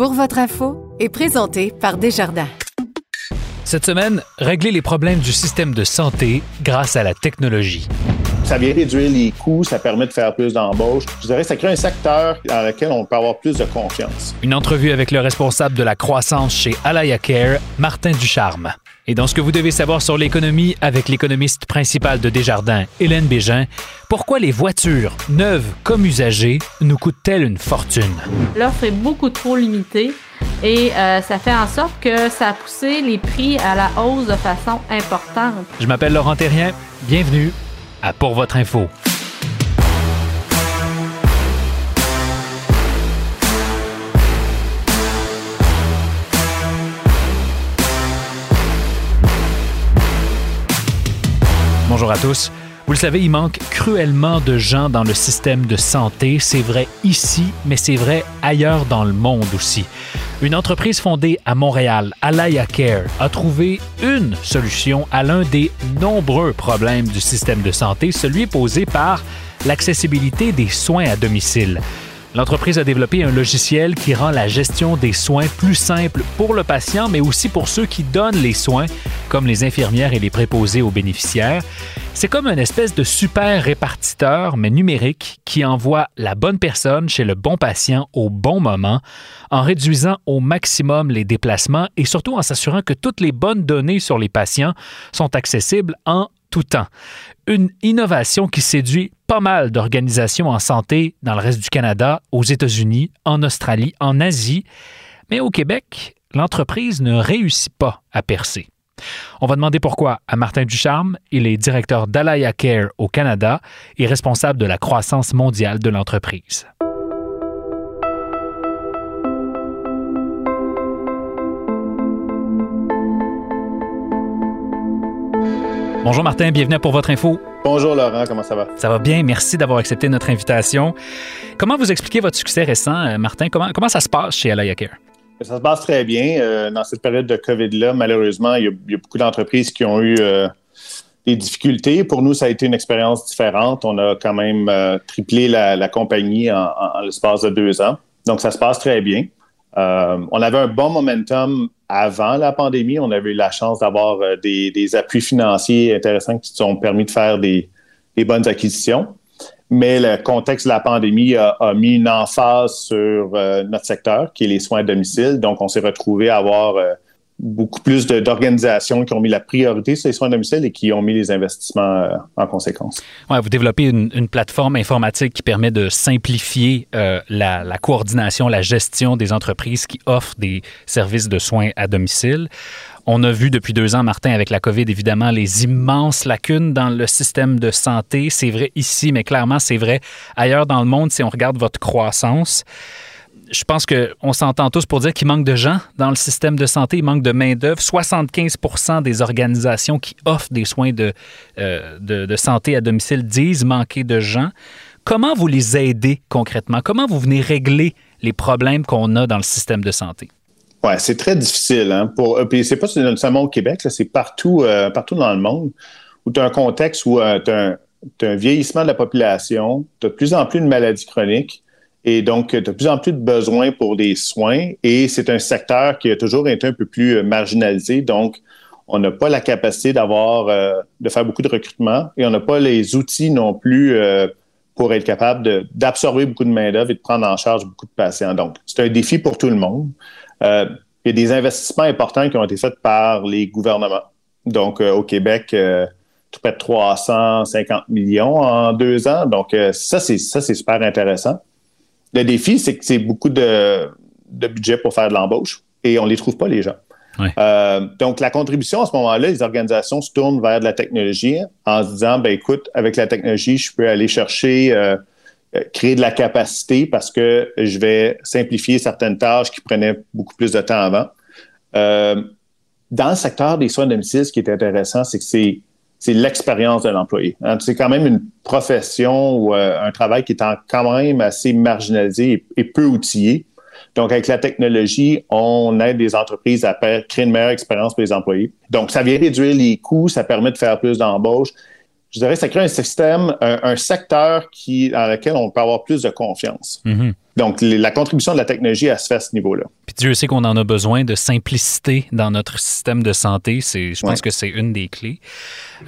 Pour votre info est présenté par Desjardins. Cette semaine, régler les problèmes du système de santé grâce à la technologie. Ça vient réduire les coûts, ça permet de faire plus d'embauches. Je dirais que ça crée un secteur dans lequel on peut avoir plus de confiance. Une entrevue avec le responsable de la croissance chez Alaya Care, Martin Ducharme. Et dans ce que vous devez savoir sur l'économie avec l'économiste principal de Desjardins, Hélène Bégin, pourquoi les voitures, neuves comme usagées, nous coûtent-elles une fortune? L'offre est beaucoup trop limitée et euh, ça fait en sorte que ça a poussé les prix à la hausse de façon importante. Je m'appelle Laurent Terrien. Bienvenue à Pour votre info. Bonjour à tous. Vous le savez, il manque cruellement de gens dans le système de santé. C'est vrai ici, mais c'est vrai ailleurs dans le monde aussi. Une entreprise fondée à Montréal, Alaya Care, a trouvé une solution à l'un des nombreux problèmes du système de santé, celui posé par l'accessibilité des soins à domicile. L'entreprise a développé un logiciel qui rend la gestion des soins plus simple pour le patient, mais aussi pour ceux qui donnent les soins, comme les infirmières et les préposés aux bénéficiaires. C'est comme une espèce de super répartiteur, mais numérique, qui envoie la bonne personne chez le bon patient au bon moment, en réduisant au maximum les déplacements et surtout en s'assurant que toutes les bonnes données sur les patients sont accessibles en tout temps. Une innovation qui séduit pas mal d'organisations en santé dans le reste du Canada, aux États-Unis, en Australie, en Asie. Mais au Québec, l'entreprise ne réussit pas à percer. On va demander pourquoi à Martin Ducharme. Il est directeur d'Alaya Care au Canada et responsable de la croissance mondiale de l'entreprise. Bonjour Martin, bienvenue pour votre info. Bonjour Laurent, comment ça va? Ça va bien, merci d'avoir accepté notre invitation. Comment vous expliquez votre succès récent, euh, Martin? Comment, comment ça se passe chez Alaya Care? Ça se passe très bien. Euh, dans cette période de COVID-là, malheureusement, il y, a, beaucoup d'entreprises qui ont eu euh, des difficultés. Pour nous, ça a été une expérience différente. On a quand même triplé la, compagnie en, en l'espace de deux ans. Donc, ça se passe très bien. On avait un bon momentum avant la pandémie. On avait eu la chance d'avoir euh, des, appuis financiers intéressants qui nous ont permis de faire des, bonnes acquisitions. Mais le contexte de la pandémie a, mis une emphase sur euh, notre secteur, qui est les soins à domicile. Donc, on s'est retrouvé à avoir euh, beaucoup plus d'organisations qui ont mis la priorité sur les soins à domicile et qui ont mis les investissements euh, en conséquence. Ouais, vous développez une, plateforme informatique qui permet de simplifier euh, la, la, coordination, la gestion des entreprises qui offrent des services de soins à domicile. On a vu depuis deux ans, Martin, avec la COVID, évidemment, les immenses lacunes dans le système de santé. C'est vrai ici, mais clairement, c'est vrai ailleurs dans le monde si on regarde votre croissance je pense qu'on s'entend tous pour dire qu'il manque de gens dans le système de santé, il manque de main-d'œuvre. 75% des organisations qui offrent des soins euh, de, de, santé à domicile disent manquer de gens. Comment vous les aidez concrètement? Comment vous venez régler les problèmes qu'on a dans le système de santé? Oui, c'est très difficile. Hein? Pour, euh, puis c'est pas seulement au Québec, c'est partout, euh, partout dans le monde où tu as un contexte où tu as, un vieillissement de la population, tu as de plus en plus de maladies chroniques. Et donc, de plus en plus de besoins pour des soins et c'est un secteur qui a toujours été un peu plus euh, marginalisé. Donc, on n'a pas la capacité d'avoir, euh, de faire beaucoup de recrutement et on n'a pas les outils non plus euh, pour être capable d'absorber beaucoup de main-d'œuvre et de prendre en charge beaucoup de patients. Donc, c'est un défi pour tout le monde. il y a des investissements importants qui ont été faits par les gouvernements. Donc, au Québec, tout près de 350 millions en deux ans. Donc, ça, c'est super intéressant. Le défi, c'est que c'est beaucoup de, budget pour faire de l'embauche et on ne les trouve pas, les gens. Euh, donc, la contribution à ce moment-là, les organisations se tournent vers de la technologie en se disant, ben écoute, avec la technologie, je peux aller chercher euh, créer de la capacité parce que je vais simplifier certaines tâches qui prenaient beaucoup plus de temps avant. dans le secteur des soins de domicile, ce qui est intéressant, c'est que c'est c'est l'expérience de l'employé. Hein. C'est quand même une profession ou un travail qui est quand même assez marginalisé et peu outillé. Donc, avec la technologie, on aide des entreprises à créer une meilleure expérience pour les employés. Donc, ça vient réduire les coûts, ça permet de faire plus d'embauches. Je dirais que ça crée un système, un, secteur qui, dans lequel on peut avoir plus de confiance. Mm-hmm. Donc, la contribution de la technologie, elle se fait à ce niveau-là. Puis Dieu sait qu'on en a besoin de simplicité dans notre système de santé. C'est, je pense que c'est une des clés.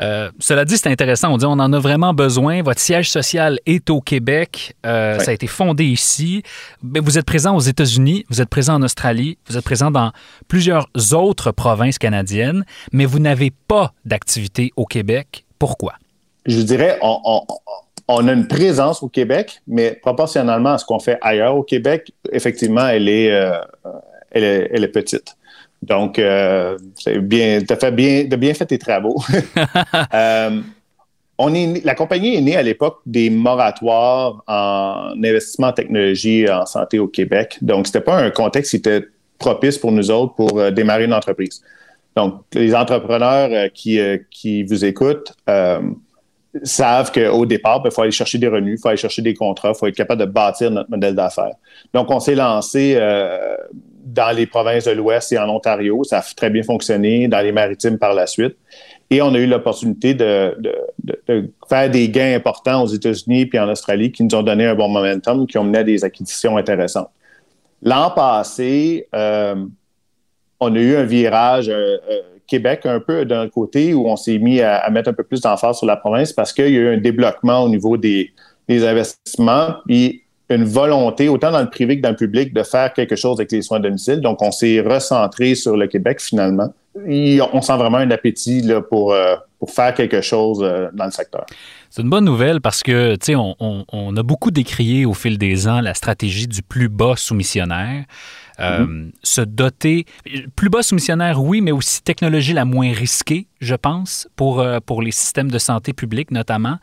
Euh, cela dit, c'est intéressant. On dit on en a vraiment besoin. Votre siège social est au Québec. Euh, ça a été fondé ici. Vous êtes présent aux États-Unis, vous êtes présent en Australie, vous êtes présent dans plusieurs autres provinces canadiennes, mais vous n'avez pas d'activité au Québec. Pourquoi? Je dirais, on, on a une présence au Québec, mais proportionnellement à ce qu'on fait ailleurs au Québec, effectivement, elle est, euh, elle est, petite. Donc, euh, c'est bien, tu as fait bien, fait tes travaux. Euh, on est, la compagnie est née à l'époque des moratoires en investissement en technologie en santé au Québec. Donc, c'était pas un contexte qui était propice pour nous autres pour démarrer une entreprise. Donc, les entrepreneurs qui, qui vous écoutent, savent qu'au départ, il ben, faut aller chercher des revenus, il faut aller chercher des contrats, il faut être capable de bâtir notre modèle d'affaires. Donc, on s'est lancé euh, dans les provinces de l'Ouest et en Ontario. Ça a très bien fonctionné, dans les maritimes par la suite. Et on a eu l'opportunité de, faire des gains importants aux États-Unis puis en Australie qui nous ont donné un bon momentum, qui ont mené à des acquisitions intéressantes. L'an passé, euh, on a eu un virage euh, Québec un peu d'un côté où on s'est mis à, mettre un peu plus d'emphase sur la province parce qu'il y a eu un débloquement au niveau des, investissements et une volonté, autant dans le privé que dans le public, de faire quelque chose avec les soins à domicile. Donc, on s'est recentré sur le Québec finalement. Et on sent vraiment un appétit là, pour, euh, faire quelque chose euh, dans le secteur. C'est une bonne nouvelle parce que, tu sais, on, a beaucoup décrié au fil des ans la stratégie du plus bas soumissionnaire. Euh, mhm. Se doter, plus bas soumissionnaire, oui, mais aussi technologie la moins risquée, je pense, pour, euh, pour les systèmes de santé publique notamment.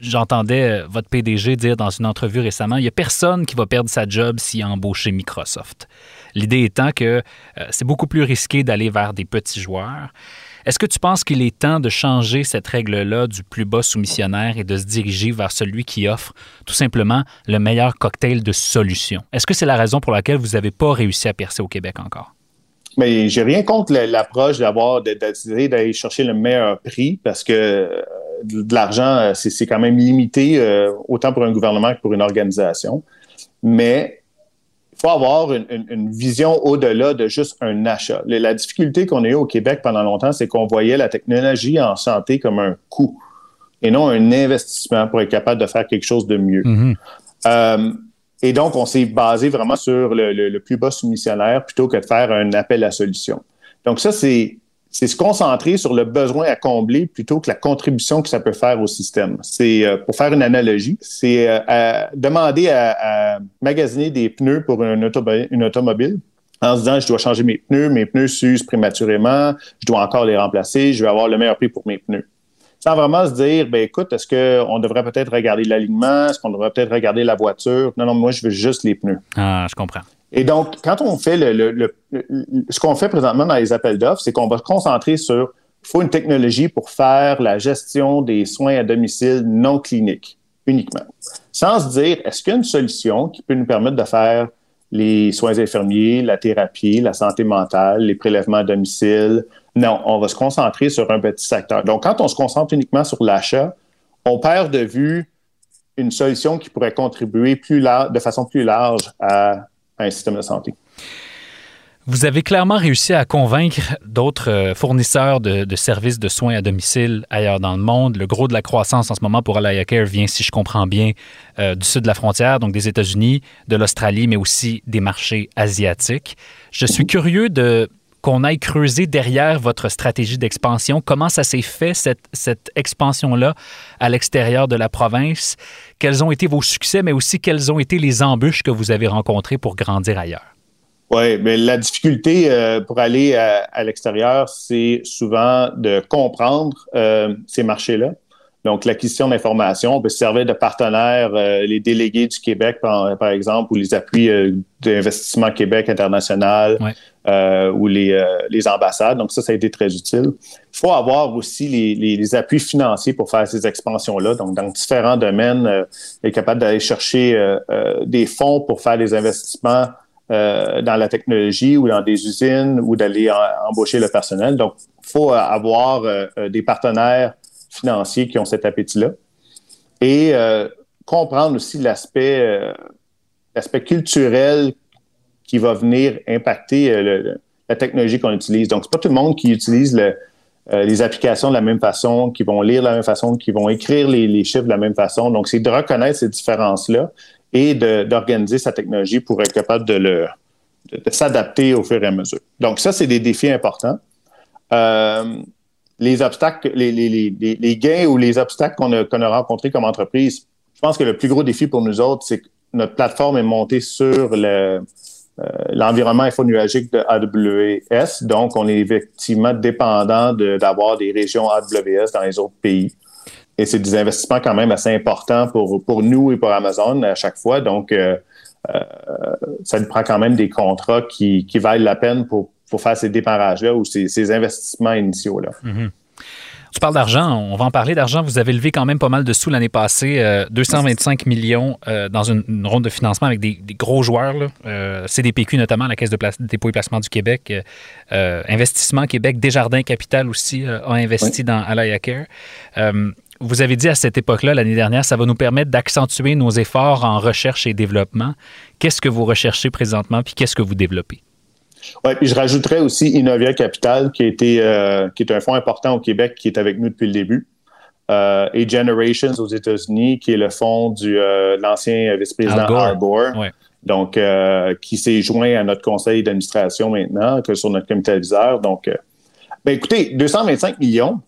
J'entendais euh, votre PDG dire dans une entrevue récemment, il n'y a personne qui va perdre sa job s'il a embauché Microsoft. L'idée étant que c'est beaucoup plus risqué d'aller vers des petits joueurs. Est-ce que tu penses qu'il est temps de changer cette règle-là du plus bas soumissionnaire et de se diriger vers celui qui offre tout simplement le meilleur cocktail de solutions? Est-ce que c'est la raison pour laquelle vous n'avez pas réussi à percer au Québec encore? Mais j'ai rien contre l'approche d'avoir d'essayer d'aller chercher le meilleur prix parce que euh, de l'argent, euh, c'est quand même limité euh, autant pour un gouvernement que pour une organisation. Mais faut avoir une, vision au-delà de juste un achat. La difficulté qu'on a eue au Québec pendant longtemps, c'est qu'on voyait la technologie en santé comme un coût et non un investissement pour être capable de faire quelque chose de mieux. Mm-hmm. Euh, et donc, on s'est basé vraiment sur le, le, plus bas soumissionnaire plutôt que de faire un appel à solution. Donc, ça, c'est c'est se concentrer sur le besoin à combler plutôt que la contribution que ça peut faire au système. C'est, euh, pour faire une analogie, c'est euh, demander à, magasiner des pneus pour une, automobile en se disant, je dois changer mes pneus, mes pneus s'usent prématurément, je dois encore les remplacer, je vais avoir le meilleur prix pour mes pneus. Sans vraiment se dire, ben écoute, est-ce qu'on devrait peut-être regarder l'alignement, est-ce qu'on devrait peut-être regarder la voiture? Non, non, moi, je veux juste les pneus. Ah, je comprends. Et donc, quand on fait le, ce qu'on fait présentement dans les appels d'offres, c'est qu'on va se concentrer sur il faut une technologie pour faire la gestion des soins à domicile non cliniques uniquement. Sans se dire, est-ce qu'il y a une solution qui peut nous permettre de faire les soins infirmiers, la thérapie, la santé mentale, les prélèvements à domicile? Non, on va se concentrer sur un petit secteur. Donc, quand on se concentre uniquement sur l'achat, on perd de vue une solution qui pourrait contribuer plus de façon plus large à un système de santé. Vous avez clairement réussi à convaincre d'autres euh, fournisseurs de, services de soins à domicile ailleurs dans le monde. Le gros de la croissance en ce moment pour Alaya Care vient, si je comprends bien, euh, du sud de la frontière, donc des États-Unis, de l'Australie, mais aussi des marchés asiatiques. Je suis curieux de qu'on aille creuser derrière votre stratégie d'expansion? Comment ça s'est fait, cette, expansion-là, à l'extérieur de la province? Quels ont été vos succès, mais aussi quelles ont été les embûches que vous avez rencontrées pour grandir ailleurs? Oui, mais la difficulté euh, pour aller à, l'extérieur, c'est souvent de comprendre euh, ces marchés-là, Donc, l'acquisition d'informations, on peut se servir de partenaires, euh, les délégués du Québec, par, par exemple, ou les appuis euh, d'investissement Québec international, euh, ou les, les, ambassades. Donc, ça, ça a été très utile. Il faut avoir aussi les, les, appuis financiers pour faire ces expansions-là. Donc, dans différents domaines, être capable d'aller chercher des fonds pour faire des investissements dans la technologie ou dans des usines ou d'aller embaucher le personnel. Donc, il faut avoir des partenaires financiers qui ont cet appétit-là. Et euh, comprendre aussi l'aspect euh, l'aspect culturel qui va venir impacter euh, la technologie qu'on utilise. Donc, c'est pas tout le monde qui utilise les applications de la même façon, qui vont lire de la même façon, qui vont écrire les, chiffres de la même façon. Donc, c'est de reconnaître ces différences-là et d'organiser sa technologie pour être capable de, le, de, s'adapter au fur et à mesure. Donc, ça, c'est des défis importants les obstacles, les, gains ou les obstacles qu'on a, rencontrés comme entreprise, je pense que le plus gros défi pour nous autres, c'est que notre plateforme est montée sur euh, l'environnement infonuagique de AWS. Donc, on est effectivement dépendant d'avoir des régions AWS dans les autres pays. Et c'est des investissements quand même assez importants pour, nous et pour Amazon à chaque fois. Donc, euh, euh, ça nous prend quand même des contrats qui valent la peine pour, pour faire ces démarrages-là ou ces, investissements initiaux-là. Mhm. Tu parles d'argent, on va en parler d'argent. Vous avez levé quand même pas mal de sous l'année passée, 225 euh, millions euh, dans une, ronde de financement avec des, gros joueurs, euh, CDPQ notamment, la Caisse de dépôt et placement du Québec, Investissement Québec, Desjardins Capital aussi a investi dans Alaya Care. vous avez dit à cette époque-là, l'année dernière, ça va nous permettre d'accentuer nos efforts en recherche et développement. Qu'est-ce que vous recherchez présentement, puis qu'est-ce que vous développez? Oui, puis je rajouterais aussi Innovia Capital, qui, a été, euh, qui est un fonds important au Québec, qui est avec nous depuis le début. Euh, et Generations aux États-Unis, qui est le fonds de euh, l'ancien vice-président Al Gore, donc qui s'est joint à notre conseil d'administration maintenant, que sur notre comité aviseur. Donc, ben écoutez, 225 millions,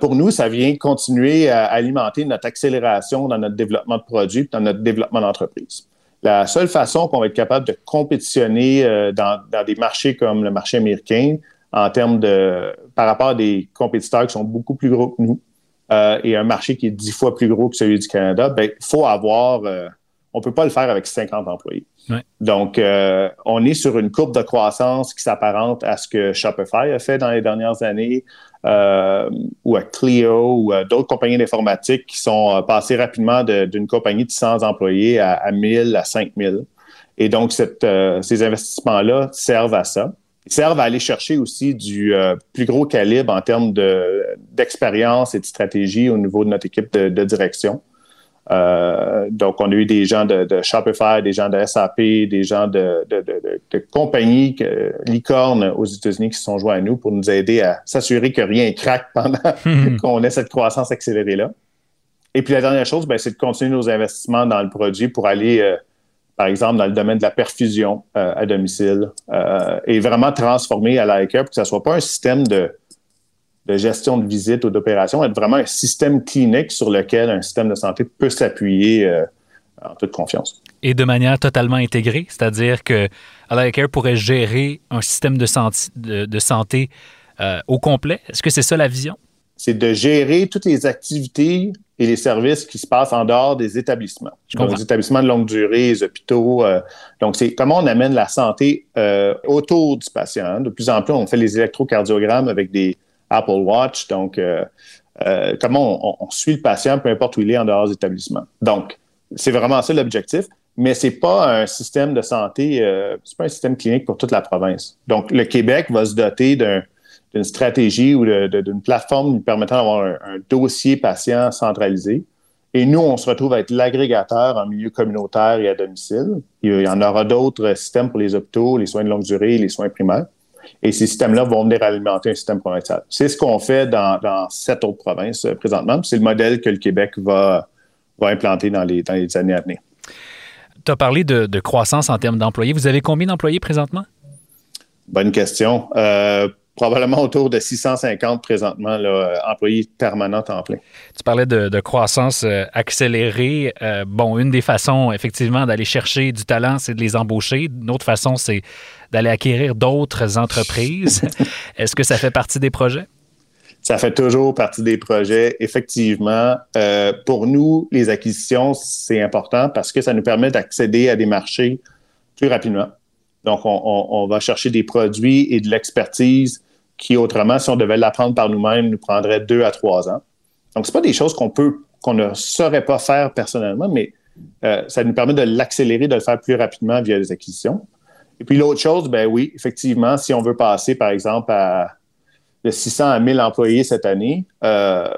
pour nous, ça vient continuer à alimenter notre accélération dans notre développement de produits, dans notre développement d'entreprise. La seule façon qu'on va être capable de compétitionner euh, dans, des marchés comme le marché américain, en termes de par rapport à des compétiteurs qui sont beaucoup plus gros que nous euh, et un marché qui est dix fois plus gros que celui du Canada, ben il faut avoir euh, on peut pas le faire avec 50 employés. Donc, on est sur une courbe de croissance qui s'apparente à ce que Shopify a fait dans les dernières années, euh, ou à Clio ou à d'autres compagnies d'informatique qui sont euh, passées rapidement d'une compagnie de 100 employés à, à 1000, à 5000. Et donc, euh, ces investissements-là servent à ça. Ils servent à aller chercher aussi du plus gros calibre en termes d'expérience et de stratégie au niveau de notre équipe de direction. Euh, donc, on a eu des gens de, Shopify, des gens de SAP, des gens de, de, compagnies que, licornes aux États-Unis qui se sont joints à nous pour nous aider à s'assurer que rien craque pendant qu'on ait cette croissance accélérée-là. Et puis la dernière chose, ben, c'est de continuer nos investissements dans le produit pour aller, euh, par exemple, dans le domaine de la perfusion euh, à domicile et vraiment transformer à l'ICARE pour que ça ne soit pas un système de de gestion de visite ou d'opération, être vraiment un système clinique sur lequel un système de santé peut s'appuyer euh, en toute confiance. Et de manière totalement intégrée, c'est-à-dire que Care pourrait gérer un système de, santé, de, santé euh, au complet? Est-ce que c'est ça la vision? C'est de gérer toutes les activités et les services qui se passent en dehors des établissements. Donc, les établissements de longue durée, les hôpitaux. Euh, donc, c'est comment on amène la santé autour du patient. De plus en plus, on fait les électrocardiogrammes avec des, Apple Watch. Donc, euh, euh, comment on, suit le patient, peu importe où il est en dehors des établissements. Donc, c'est vraiment ça l'objectif, mais c'est pas un système de santé, euh, c'est pas un système clinique pour toute la province. Donc, le Québec va se doter d'une stratégie ou d'une plateforme nous permettant d'avoir un, dossier patient centralisé. Et nous, on se retrouve à être l'agrégateur en milieu communautaire et à domicile. Il y en aura d'autres systèmes pour les hôpitaux, les soins de longue durée, les soins primaires. Et ces systèmes-là vont venir alimenter un système provincial. C'est ce qu'on fait dans, sept autres provinces euh, présentement. C'est le modèle que le Québec va, implanter dans les, années à venir. Tu as parlé de, croissance en termes d'employés. Vous avez combien d'employés présentement? Bonne question. Euh, probablement autour de 650 présentement, là, employés permanents en plein. Tu parlais de, croissance euh, accélérée. bon, une des façons, effectivement, d'aller chercher du talent, c'est de les embaucher. Une autre façon, c'est d'aller acquérir d'autres entreprises. Est-ce que ça fait partie des projets? Ça fait toujours partie des projets. Effectivement, euh, pour nous, les acquisitions, c'est important parce que ça nous permet d'accéder à des marchés plus rapidement. Donc, on, va chercher des produits et de l'expertise qui, autrement, si on devait l'apprendre par nous-mêmes, nous prendrait deux à trois ans. Donc, ce pas des choses qu'on peut, qu'on ne saurait pas faire personnellement, mais euh, ça nous permet de l'accélérer, de le faire plus rapidement via les acquisitions. Et puis l'autre chose, ben oui, effectivement, si on veut passer, par exemple, à de 600 à 1000 employés cette année, euh,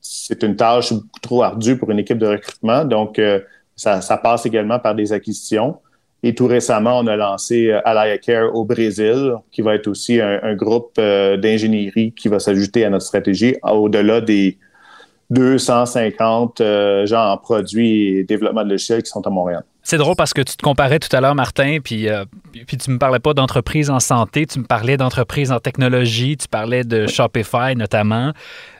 c'est une tâche beaucoup trop ardue pour une équipe de recrutement. Donc, euh, ça, passe également par des acquisitions. Et tout récemment, on a lancé Alaya Care au Brésil, qui va être aussi un, groupe d'ingénierie qui va s'ajouter à notre stratégie au-delà des 250 euh, gens en produits et développement de logiciels qui sont à Montréal. C'est drôle parce que tu te comparais tout à l'heure, Martin, puis, euh, puis tu me parlais pas d'entreprise en santé, tu me parlais d'entreprise en technologie, tu parlais de Shopify notamment.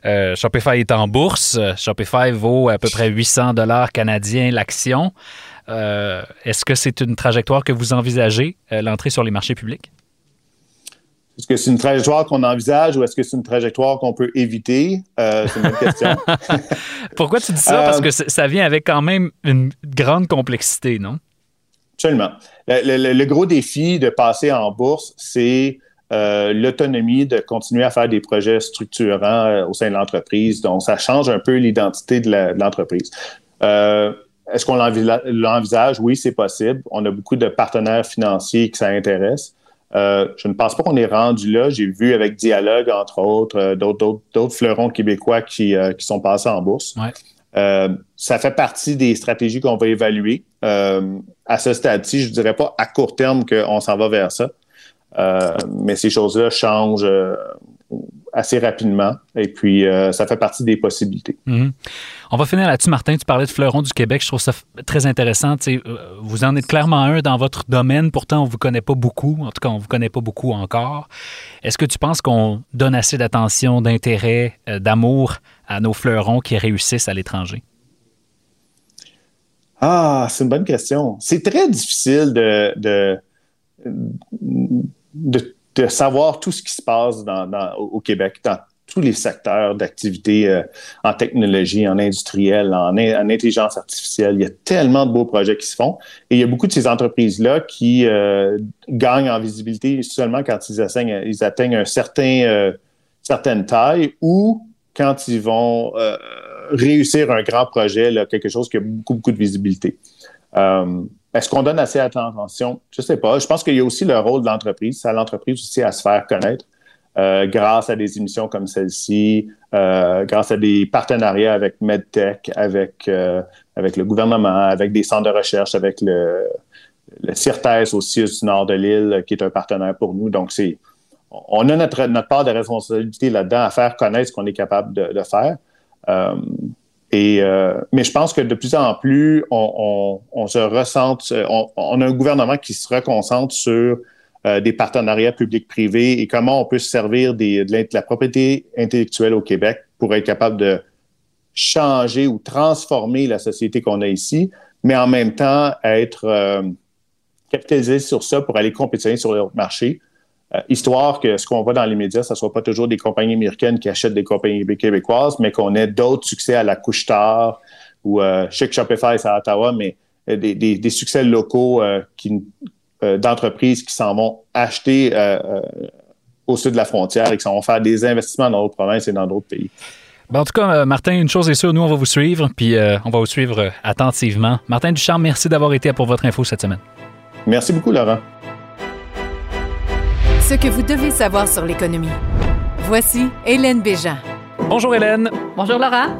Euh, Shopify est en bourse. Shopify vaut à peu près 800 dollars canadiens l'action. Est-ce que c'est une trajectoire que vous envisagez, l'entrée sur les marchés publics? Est-ce que c'est une trajectoire qu'on envisage ou est-ce que c'est une trajectoire qu'on peut éviter? Euh, c'est une bonne question. Pourquoi tu dis ça? Parce que euh, ça vient avec quand même une grande complexité, non? Absolument. Le, gros défi de passer en bourse, c'est euh, l'autonomie de continuer à faire des projets structurants au sein de l'entreprise. Donc, ça change un peu l'identité de l'entreprise. Est-ce qu'on l'envisage? Oui, c'est possible. On a beaucoup de partenaires financiers qui ça intéresse. Euh, je ne pense pas qu'on est rendu là. J'ai vu avec Dialogue, entre autres, euh, d'autres fleurons québécois qui, euh, qui, sont passés en bourse. ça fait partie des stratégies qu'on va évaluer. à ce stade-ci, je ne dirais pas à court terme qu'on s'en va vers ça. mais ces choses-là changent assez rapidement. Et puis, euh, ça fait partie des possibilités. Mhm. On va finir là-dessus, Martin. Tu parlais de Fleuron du Québec. Je trouve ça très intéressant. Euh, vous en êtes clairement un dans votre domaine. Pourtant, on ne vous connaît pas beaucoup. En tout cas, on ne vous connaît pas beaucoup encore. Est-ce que tu penses qu'on donne assez d'attention, d'intérêt, euh, d'amour à nos fleurons qui réussissent à l'étranger? Ah, c'est une bonne question. C'est très difficile de, de, de de savoir tout ce qui se passe dans, au Québec, dans tous les secteurs d'activité euh, en technologie, en industriel, en, intelligence artificielle. Il y a tellement de beaux projets qui se font. Et il y a beaucoup de ces entreprises-là qui euh, gagnent en visibilité seulement quand ils atteignent, ils atteignent un certain, euh, certaine taille ou quand ils vont réussir un grand projet, là, quelque chose qui a beaucoup, beaucoup de visibilité. Est-ce qu'on donne assez attention? Je ne sais pas. Je pense qu'il y a aussi le rôle de l'entreprise. C'est à l'entreprise aussi à se faire connaître euh, grâce à des émissions comme celle-ci, euh, grâce à des partenariats avec MedTech, avec, euh, avec le gouvernement, avec des centres de recherche, avec le, CIRTES aussi du nord de l'île, qui est un partenaire pour nous. Donc, c'est on a notre, part de responsabilité là-dedans à faire connaître ce qu'on est capable de faire. Euh, mais je pense que de plus en plus, on, se ressente, on, a un gouvernement qui se reconcentre sur euh, des partenariats publics-privés et comment on peut se servir de, la propriété intellectuelle au Québec pour être capable de changer ou transformer la société qu'on a ici, mais en même temps être euh, capitalisé sur ça pour aller compétitionner sur le marché euh, histoire que ce qu'on voit dans les médias, ce ne soit pas toujours des compagnies américaines qui achètent des compagnies québécoises, mais qu'on ait d'autres succès à la couche tard ou euh, chez Shopify, c'est à Ottawa, mais euh, des, succès locaux d'entreprises qui s'en vont acheter au sud de la frontière et qui s'en vont faire des investissements dans d'autres provinces et dans d'autres pays. Ben, en tout cas, Martin, une chose est sûre, nous, on va vous suivre, puis on va vous suivre attentivement. Martin Duchamp, merci d'avoir été pour votre info cette semaine. Merci beaucoup, Laurent ce que vous devez savoir sur l'économie. Voici Hélène Béjean. Bonjour Hélène. Bonjour Laura.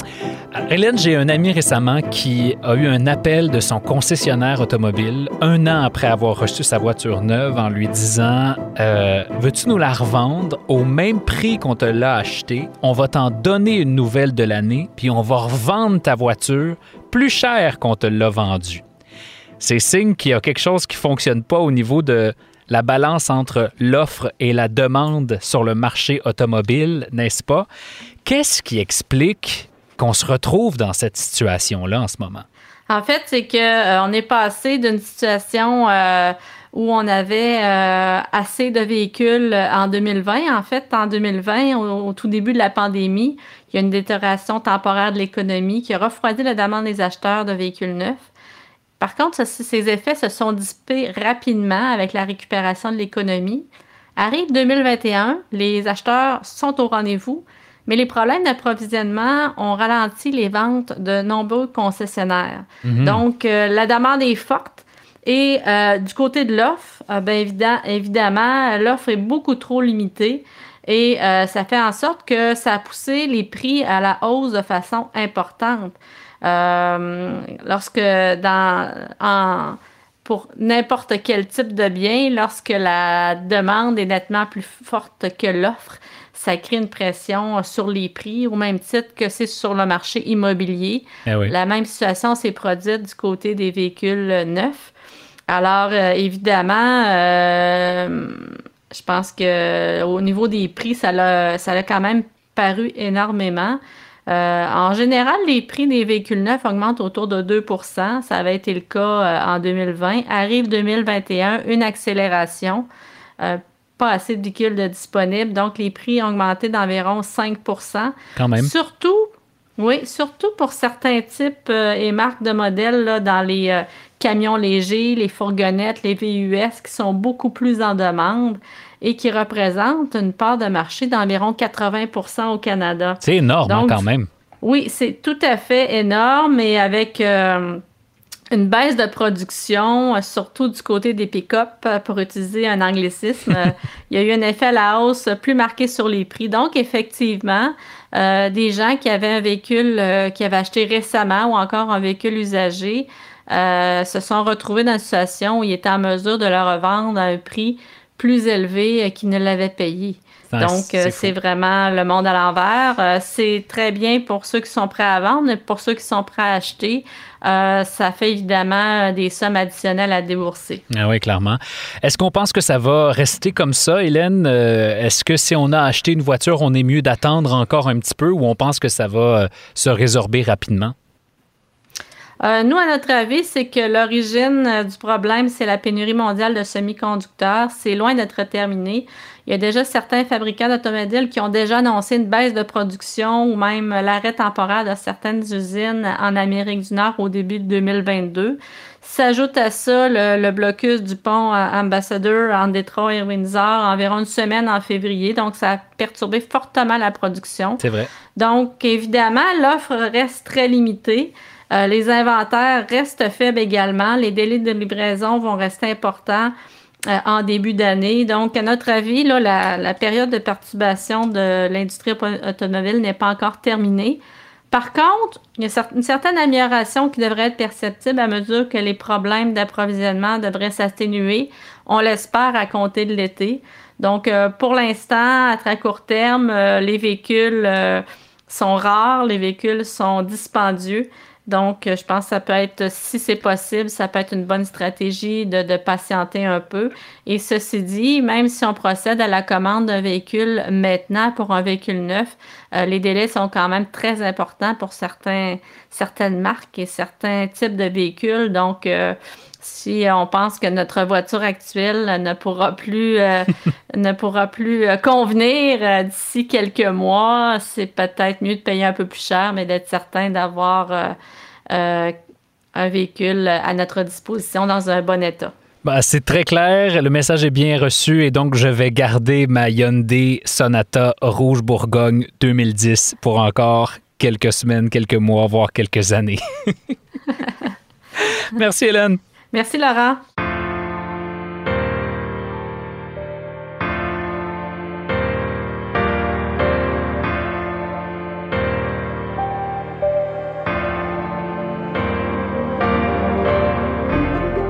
Euh, Hélène, j'ai un ami récemment qui a eu un appel de son concessionnaire automobile un an après avoir reçu sa voiture neuve en lui disant euh, Veux-tu nous la revendre au même prix qu'on te l'a achetée? On va t'en donner une nouvelle de l'année, puis on va revendre ta voiture plus cher qu'on te l'a vendue. C'est signe qu'il y a quelque chose qui ne fonctionne pas au niveau de la balance entre l'offre et la demande sur le marché automobile, n'est-ce pas? Qu'est-ce qui explique qu'on se retrouve dans cette situation-là en ce moment? En fait, c'est qu'on euh, est passé d'une situation euh, où on avait euh, assez de véhicules en 2020. En fait, en 2020, au, tout début de la pandémie, il y a une détérioration temporaire de l'économie qui a refroidi la demande des acheteurs de véhicules neufs. Par contre, ces effets se sont dissipés rapidement avec la récupération de l'économie. Arrive 2021, les acheteurs sont au rendez-vous, mais les problèmes d'approvisionnement ont ralenti les ventes de nombreux concessionnaires. Mhm. Donc, euh, la demande est forte. Et euh, du côté de l'offre, euh, ben, évidemment, l'offre est beaucoup trop limitée. Et ça fait en sorte que ça a poussé les prix à la hausse de façon importante. Lorsque dans en, pour n'importe quel type de bien, lorsque la demande est nettement plus forte que l'offre, ça crée une pression sur les prix au même titre que c'est sur le marché immobilier. Eh la même situation s'est produite du côté des véhicules neufs. Alors, euh, évidemment, euh, je pense que au niveau des prix, ça a, ça a quand même paru énormément. Euh, en général, les prix des véhicules neufs augmentent autour de 2% Ça avait été le cas en 2020. Arrive 2021, une accélération pas assez de véhicules disponibles. Donc, les prix ont augmenté d'environ 5% Quand même. Surtout, oui, surtout pour certains types euh, et marques de modèles là, dans les euh, camions légers, les fourgonnettes, les VUS qui sont beaucoup plus en demande et qui représentent une part de marché d'environ 80% au Canada. C'est énorme hein, quand même. Oui, c'est tout à fait énorme et avec... Euh, une baisse de production, euh, surtout du côté des pick-up, euh, pour utiliser un anglicisme. Il y a eu un effet à la hausse plus marqué sur les prix. Donc, effectivement, des gens qui avaient un véhicule qui avaient acheté récemment ou encore un véhicule usagé se sont retrouvés dans une situation où ils étaient en mesure de le revendre à un prix plus élevé qu'ils ne l'avaient payé. Donc, c'est vraiment le monde à l'envers. c'est très bien pour ceux qui sont prêts à vendre, mais pour ceux qui sont prêts à acheter, euh, ça fait évidemment des sommes additionnelles à débourser. Ah oui, clairement. Est-ce qu'on pense que ça va rester comme ça, Hélène? Euh, est-ce que si on a acheté une voiture, on est mieux d'attendre encore un petit peu ou on pense que ça va euh, se résorber rapidement? Nous, à notre avis, c'est que l'origine du problème, c'est la pénurie mondiale de semi-conducteurs. C'est loin d'être terminé. Il y a déjà certains fabricants d'automobiles qui ont déjà annoncé une baisse de production ou même l'arrêt temporaire de certaines usines en Amérique du Nord au début de 2022. S'ajoute à ça le, blocus du pont Ambassador en Détroit et Windsor environ une semaine en février. Donc, ça a perturbé fortement la production. C'est vrai. Donc, évidemment, l'offre reste très limitée. Euh, les inventaires restent faibles également. Les délais de livraison vont rester importants. Euh, en début d'année. Donc, à notre avis, là, la, période de perturbation de l'industrie automobile n'est pas encore terminée. Par contre, il y a une certaine amélioration qui devrait être perceptible à mesure que les problèmes d'approvisionnement devraient s'atténuer. On l'espère à compter de l'été. Donc, euh, pour l'instant, à très court terme, les véhicules sont rares, les véhicules sont dispendieux. Donc, euh, je pense que ça peut être, si c'est possible, ça peut être une bonne stratégie de, patienter un peu. Et ceci dit, même si on procède à la commande d'un véhicule maintenant pour un véhicule neuf, euh, les délais sont quand même très importants pour certaines marques et certains types de véhicules. Donc, euh, si on pense que notre voiture actuelle ne pourra plus, euh, ne pourra plus euh, convenir euh, d'ici quelques mois, c'est peut-être mieux de payer un peu plus cher, mais d'être certain d'avoir un véhicule à notre disposition dans un bon état. Bah, c'est très clair, le message est bien reçu et donc je vais garder ma Hyundai Sonata Rouge Bourgogne 2010 pour encore quelques semaines, quelques mois, voire quelques années. Merci Hélène. Merci Laura.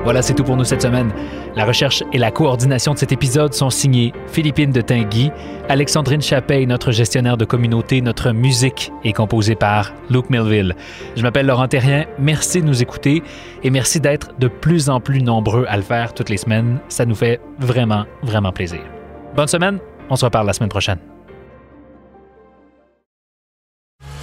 Voilà, c'est tout pour nous cette semaine. La recherche et la coordination de cet épisode sont signés Philippine de Tinguy, Alexandrine Chapeille, notre gestionnaire de communauté. Notre musique est composée par Luke Melville. Je m'appelle Laurent Terrien. Merci de nous écouter et merci d'être de plus en plus nombreux à le faire toutes les semaines. Ça nous fait vraiment, vraiment plaisir. Bonne semaine. On se reparle la semaine prochaine.